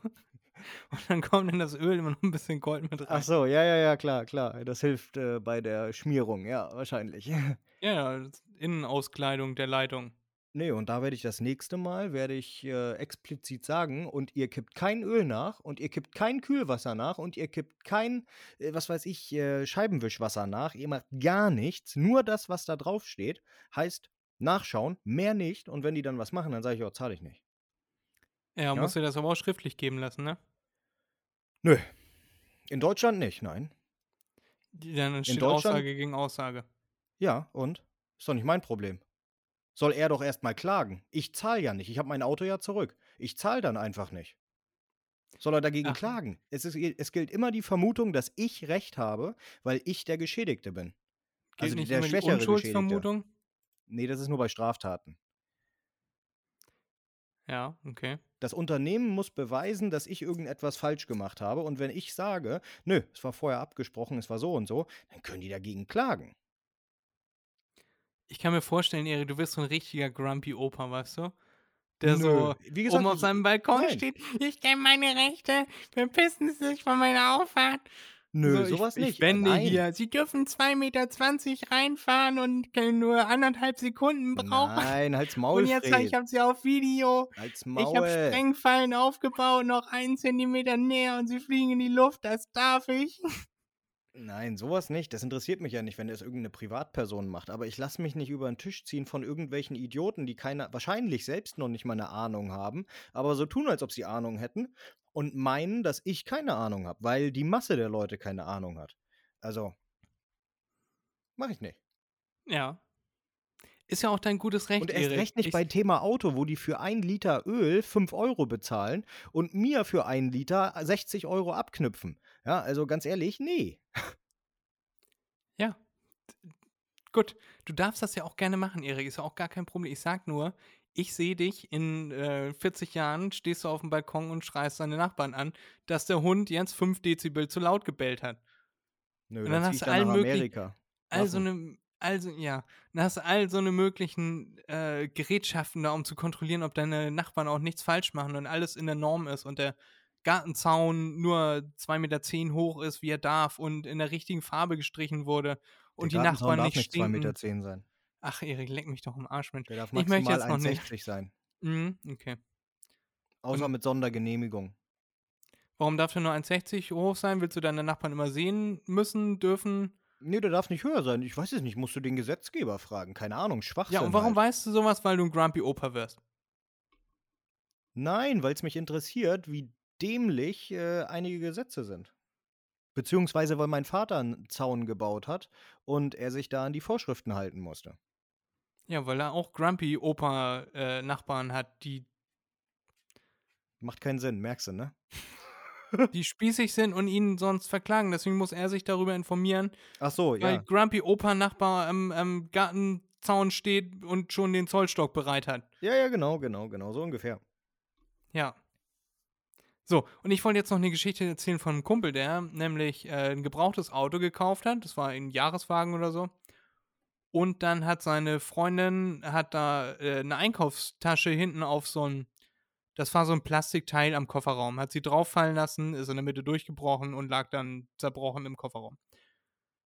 Und dann kommt in das Öl immer noch ein bisschen Gold mit rein. Ach so, ja, ja, ja, klar, klar. Das hilft äh, bei der Schmierung, ja, wahrscheinlich. Ja, Innenauskleidung der Leitung. nee, und da werde ich das nächste Mal, werde ich äh, explizit sagen, und ihr kippt kein Öl nach und ihr kippt kein Kühlwasser nach und ihr kippt kein, äh, was weiß ich, äh, Scheibenwischwasser nach. Ihr macht gar nichts, nur das, was da drauf steht, heißt nachschauen, mehr nicht. Und wenn die dann was machen, dann sage ich, oh, zahle ich nicht. Ja, Ja? musst du das aber auch schriftlich geben lassen, ne? Nö. In Deutschland nicht, nein. Dann entsteht Deutschland- Aussage gegen Aussage. Ja, und? Ist doch nicht mein Problem. Soll er doch erstmal klagen. Ich zahle ja nicht. Ich habe mein Auto ja zurück. Ich zahle dann einfach nicht. Soll er dagegen Ach. klagen? Es, ist, es gilt immer die Vermutung, dass ich Recht habe, weil ich der Geschädigte bin. Gilt Also nicht der immer die Unschuldsvermutung? Nee, das ist nur bei Straftaten. Ja, okay. Das Unternehmen muss beweisen, dass ich irgendetwas falsch gemacht habe. Und wenn ich sage, nö, es war vorher abgesprochen, es war so und so, dann können die dagegen klagen. Ich kann mir vorstellen, Erik, du wirst so ein richtiger Grumpy Opa, weißt du? Der Nö. so Wie gesagt, oben auf seinem Balkon nein. steht. Ich kenne meine Rechte. Verpissen Sie sich von meiner Auffahrt. Nö, so, sowas ich, nicht. Ich wende Nein. hier. Sie dürfen 2,20 Meter reinfahren und können nur anderthalb Sekunden brauchen. Nein, halt's Maul, und jetzt, ich habe sie auf Video. Halt's Ich Maul. habe Sprengfallen aufgebaut, noch einen Zentimeter näher und sie fliegen in die Luft. Das darf ich. Nein, sowas nicht. Das interessiert mich ja nicht, wenn es irgendeine Privatperson macht. Aber ich lasse mich nicht über den Tisch ziehen von irgendwelchen Idioten, die keine, wahrscheinlich selbst noch nicht mal eine Ahnung haben, aber so tun, als ob sie Ahnung hätten und meinen, dass ich keine Ahnung habe, weil die Masse der Leute keine Ahnung hat. Also, mache ich nicht. Ja. Ist ja auch dein gutes Recht, Und erst Erik. recht nicht ich, bei Thema Auto, wo die für ein Liter Öl 5 Euro bezahlen und mir für ein Liter 60 Euro abknüpfen. Ja, also ganz ehrlich, nee. Ja. Gut, du darfst das ja auch gerne machen, Erik. Ist ja auch gar kein Problem. Ich sag nur, ich sehe dich in äh, 40 Jahren, stehst du auf dem Balkon und schreist deine Nachbarn an, dass der Hund jetzt 5 Dezibel zu laut gebellt hat. Nö, Und dann hast du allen Amerika. Also eine, also ja, dann hast du all so eine möglichen äh, Gerätschaften da, um zu kontrollieren, ob deine Nachbarn auch nichts falsch machen und alles in der Norm ist und der Gartenzaun nur 2,10 Meter hoch ist, wie er darf und in der richtigen Farbe gestrichen wurde und Der die Nachbarn darf nicht nicht 2,10 stinken. Meter zehn sein. Ach, Erik, leck mich doch im Arsch, Mensch. Der darf Ich möchte maximal jetzt noch nicht. 1,60 sein. Mhm, okay. Außer Und- mit Sondergenehmigung. Warum darf der nur 1,60 hoch sein? Willst du deine Nachbarn immer sehen müssen, dürfen? Nee, der darf nicht höher sein. Ich weiß es nicht. Musst du den Gesetzgeber fragen. Keine Ahnung. Schwachsinn. Ja, und warum halt. weißt du sowas? Weil du ein Grumpy Opa wirst. Nein, weil es mich interessiert, wie dämlich äh, einige Gesetze sind. Beziehungsweise, weil mein Vater einen Zaun gebaut hat und er sich da an die Vorschriften halten musste. Ja, weil er auch Grumpy Opa äh, Nachbarn hat, die Macht keinen Sinn, merkst du, ne? Die spießig sind und ihn sonst verklagen. Deswegen muss er sich darüber informieren, Ach so, weil ja. Grumpy Opa Nachbar am, am Gartenzaun steht und schon den Zollstock bereit hat. Ja, ja, genau, genau, genau, so ungefähr. Ja. So, und ich wollte jetzt noch eine Geschichte erzählen von einem Kumpel, der nämlich äh, ein gebrauchtes Auto gekauft hat. Das war ein Jahreswagen oder so. Und dann hat seine Freundin, hat da äh, eine Einkaufstasche hinten auf so ein, das war so ein Plastikteil am Kofferraum, hat sie drauffallen lassen, ist in der Mitte durchgebrochen und lag dann zerbrochen im Kofferraum.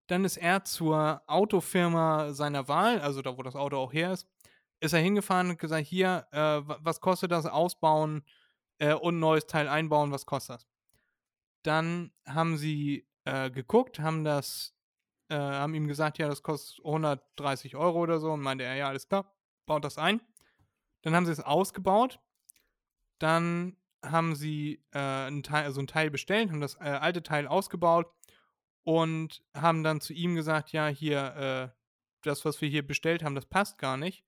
Dann ist er zur Autofirma seiner Wahl, also da, wo das Auto auch her ist, ist er hingefahren und gesagt, hier, äh, wa- was kostet das ausbauen äh, und neues Teil einbauen, was kostet das? Dann haben sie äh, geguckt, haben das, äh, haben ihm gesagt, ja, das kostet 130 Euro oder so und meinte er, ja, alles klar, baut das ein. Dann haben sie es ausgebaut, dann haben sie äh, ein Teil, also ein Teil bestellt, haben das äh, alte Teil ausgebaut und haben dann zu ihm gesagt, ja, hier, äh, das, was wir hier bestellt haben, das passt gar nicht.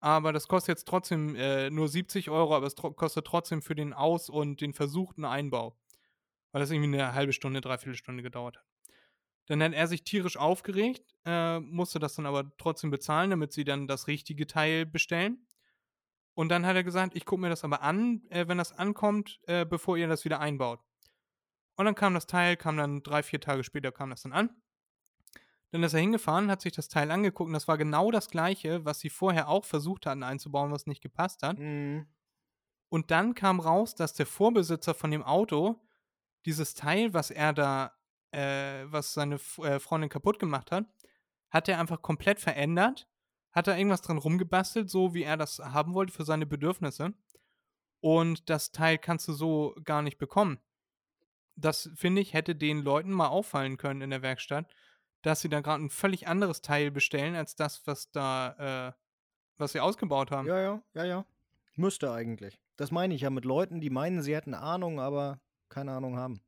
Aber das kostet jetzt trotzdem äh, nur 70 Euro, aber es tro kostet trotzdem für den Aus- und den versuchten Einbau. Weil das irgendwie eine halbe Stunde, dreiviertel Stunde gedauert hat. Dann hat er sich tierisch aufgeregt, äh, musste das dann aber trotzdem bezahlen, damit sie dann das richtige Teil bestellen. Und dann hat er gesagt, ich gucke mir das aber an, äh, wenn das ankommt, äh, bevor ihr das wieder einbaut. Und dann kam das Teil, kam dann drei, vier Tage später kam das dann an. Dann ist er hingefahren, hat sich das Teil angeguckt und das war genau das gleiche, was sie vorher auch versucht hatten einzubauen, was nicht gepasst hat. Mhm. Und dann kam raus, dass der Vorbesitzer von dem Auto dieses Teil, was er da, äh, was seine äh, Freundin kaputt gemacht hat, hat er einfach komplett verändert, hat da irgendwas dran rumgebastelt, so wie er das haben wollte für seine Bedürfnisse. Und das Teil kannst du so gar nicht bekommen. Das, finde ich, hätte den Leuten mal auffallen können in der Werkstatt, dass sie da gerade ein völlig anderes Teil bestellen, als das, was da, äh, was sie ausgebaut haben. Ja, ja, ja, ja. Müsste eigentlich. Das meine ich ja mit Leuten, die meinen, sie hätten Ahnung, aber keine Ahnung haben.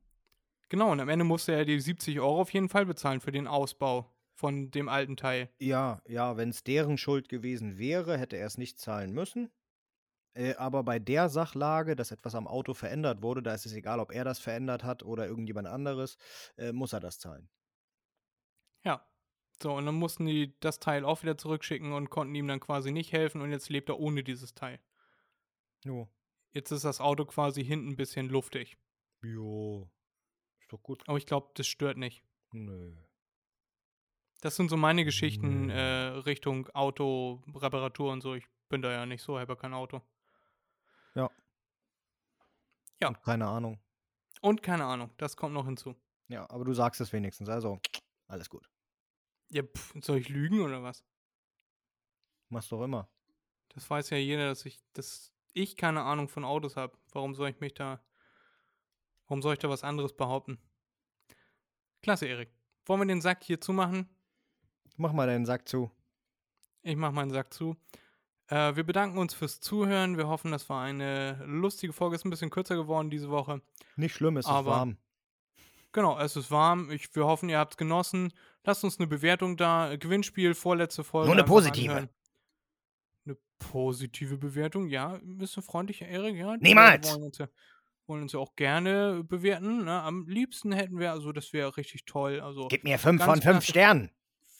Genau, und am Ende musste er die 70 Euro auf jeden Fall bezahlen für den Ausbau von dem alten Teil. Ja, ja, wenn es deren Schuld gewesen wäre, hätte er es nicht zahlen müssen. Äh, aber bei der Sachlage, dass etwas am Auto verändert wurde, da ist es egal, ob er das verändert hat oder irgendjemand anderes, äh, muss er das zahlen. Ja. So, und dann mussten die das Teil auch wieder zurückschicken und konnten ihm dann quasi nicht helfen und jetzt lebt er ohne dieses Teil. Jo. Jetzt ist das Auto quasi hinten ein bisschen luftig. Jo. Ist doch gut. Aber ich glaube, das stört nicht. Nö. Das sind so meine Geschichten äh, Richtung Autoreparatur und so. Ich bin da ja nicht so, habe ja kein Auto. Ja. Ja. Und keine Ahnung. Und keine Ahnung, das kommt noch hinzu. Ja, aber du sagst es wenigstens, also alles gut. Ja, pff, soll ich lügen oder was? Machst doch immer. Das weiß ja jeder, dass ich, dass ich keine Ahnung von Autos habe. Warum soll ich mich da, warum soll ich da was anderes behaupten? Klasse, Erik. Wollen wir den Sack hier zumachen? Mach mal deinen Sack zu. Ich mache meinen Sack zu. Äh, wir bedanken uns fürs Zuhören. Wir hoffen, das war eine lustige Folge. Ist ein bisschen kürzer geworden diese Woche. Nicht schlimm, es ist Aber- warm. Genau, es ist warm. Ich, wir hoffen, ihr habt es genossen. Lasst uns eine Bewertung da. Gewinnspiel, vorletzte Folge. Nur eine positive. anhören. Eine positive Bewertung, ja. Bist du freundlicher, Erik? Ja, Niemals. Wollen uns, ja, wollen uns ja auch gerne bewerten. Ne? Am liebsten hätten wir, also das wäre richtig toll. Also, Gib mir fünf von fünf. Sternen.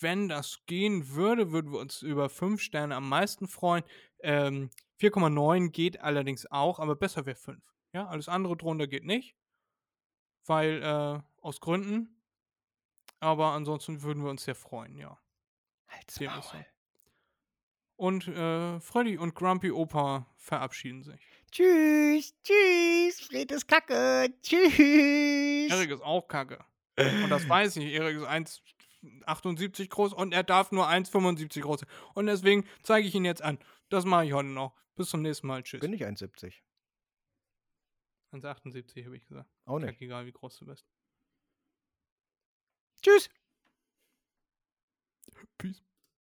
Wenn das gehen würde, würden wir uns über 5 Sterne am meisten freuen. Ähm, 4,9 geht allerdings auch, aber besser wäre 5. Ja, alles andere drunter geht nicht. Weil, äh, aus Gründen. Aber ansonsten würden wir uns sehr freuen, ja. Halt's. Maul. Und äh, Freddy und Grumpy Opa verabschieden sich. Tschüss, tschüss, Fred ist kacke, tschüss. Erik ist auch kacke. Und das weiß ich. Erik ist 1,78 groß und er darf nur 1,75 groß sein. Und deswegen zeige ich ihn jetzt an. Das mache ich heute noch. Bis zum nächsten Mal. Tschüss. Bin ich 1,70. 1,78 habe ich gesagt. Auch nicht. Kack, egal wie groß du bist. Tschüss. Peace.